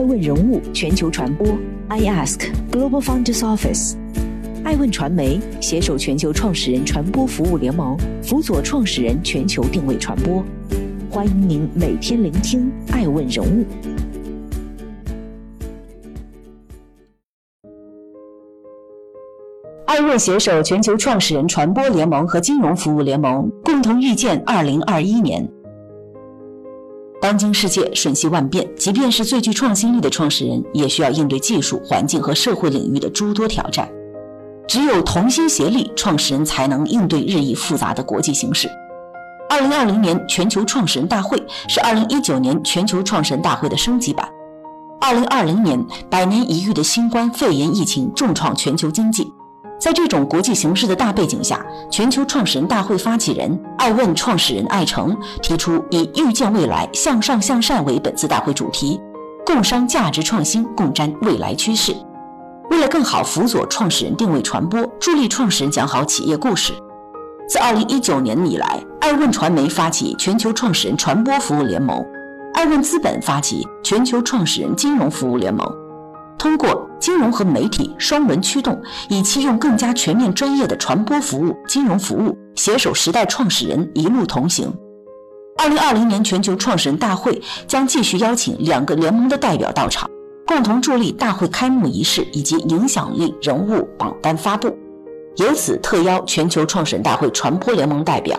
爱问人物全球传播，I Ask Global Founders Office。爱问传媒携手全球创始人传播服务联盟，辅佐创始人全球定位传播。欢迎您每天聆听爱问人物。爱问携手全球创始人传播联盟和金融服务联盟，共同预见二零二一年。当今世界瞬息万变，即便是最具创新力的创始人，也需要应对技术、环境和社会领域的诸多挑战。只有同心协力，创始人才能应对日益复杂的国际形势。二零二零年全球创始人大会是二零一九年全球创始人大会的升级版。二零二零年，百年一遇的新冠肺炎疫情重创全球经济。在这种国际形势的大背景下，全球创始人大会发起人爱问创始人艾诚提出以“预见未来，向上向善”为本次大会主题，共商价值创新，共瞻未来趋势。为了更好辅佐创始人定位传播，助力创始人讲好企业故事，自2019年以来，爱问传媒发起全球创始人传播服务联盟，爱问资本发起全球创始人金融服务联盟。通过金融和媒体双轮驱动，以期用更加全面专业的传播服务、金融服务携手时代创始人一路同行。二零二零年全球创始人大会将继续邀请两个联盟的代表到场，共同助力大会开幕仪式以及影响力人物榜单发布。由此特邀全球创始人大会传播联盟代表，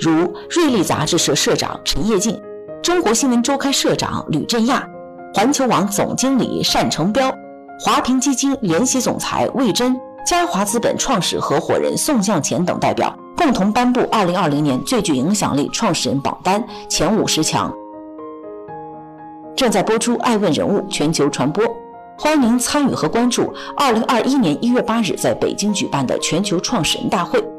如瑞丽杂志社社长陈业进、中国新闻周刊社长吕振亚、环球网总经理单成彪。华平基金联席总裁魏征、嘉华资本创始合伙人宋向前等代表共同颁布二零二零年最具影响力创始人榜单前五十强。正在播出《爱问人物全球传播》，欢迎您参与和关注二零二一年一月八日在北京举办的全球创始人大会。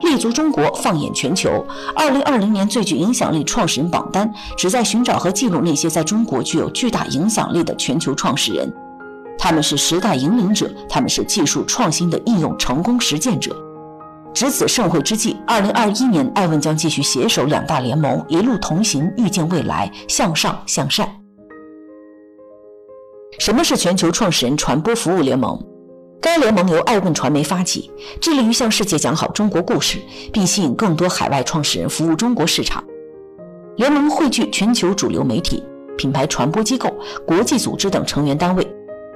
立足中国，放眼全球。二零二零年最具影响力创始人榜单旨在寻找和记录那些在中国具有巨大影响力的全球创始人。他们是时代引领者，他们是技术创新的应用成功实践者。值此盛会之际，二零二一年艾问将继续携手两大联盟，一路同行，预见未来，向上向善。什么是全球创始人传播服务联盟？该联盟由爱问传媒发起，致力于向世界讲好中国故事，并吸引更多海外创始人服务中国市场。联盟汇聚全球主流媒体、品牌传播机构、国际组织等成员单位，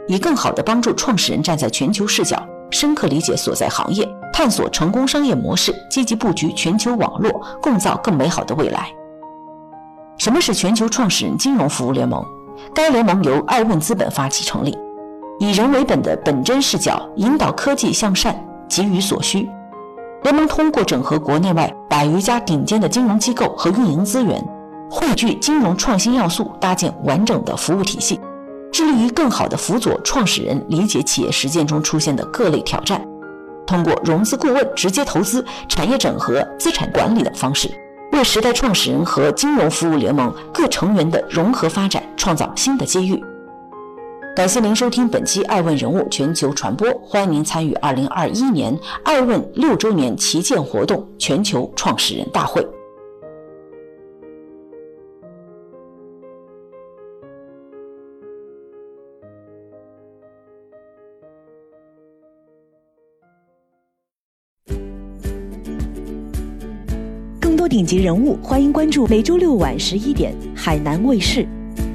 以更好地帮助创始人站在全球视角，深刻理解所在行业，探索成功商业模式，积极布局全球网络，共造更美好的未来。什么是全球创始人金融服务联盟？该联盟由爱问资本发起成立。以人为本的本真视角，引导科技向善，给予所需。联盟通过整合国内外百余家顶尖的金融机构和运营资源，汇聚金融创新要素，搭建完整的服务体系，致力于更好地辅佐创始人理解企业实践中出现的各类挑战。通过融资顾问、直接投资、产业整合、资产管理等方式，为时代创始人和金融服务联盟各成员的融合发展创造新的机遇。感谢您收听本期《爱问人物全球传播》，欢迎您参与二零二一年爱问六周年旗舰活动——全球创始人大会。更多顶级人物，欢迎关注每周六晚十一点海南卫视。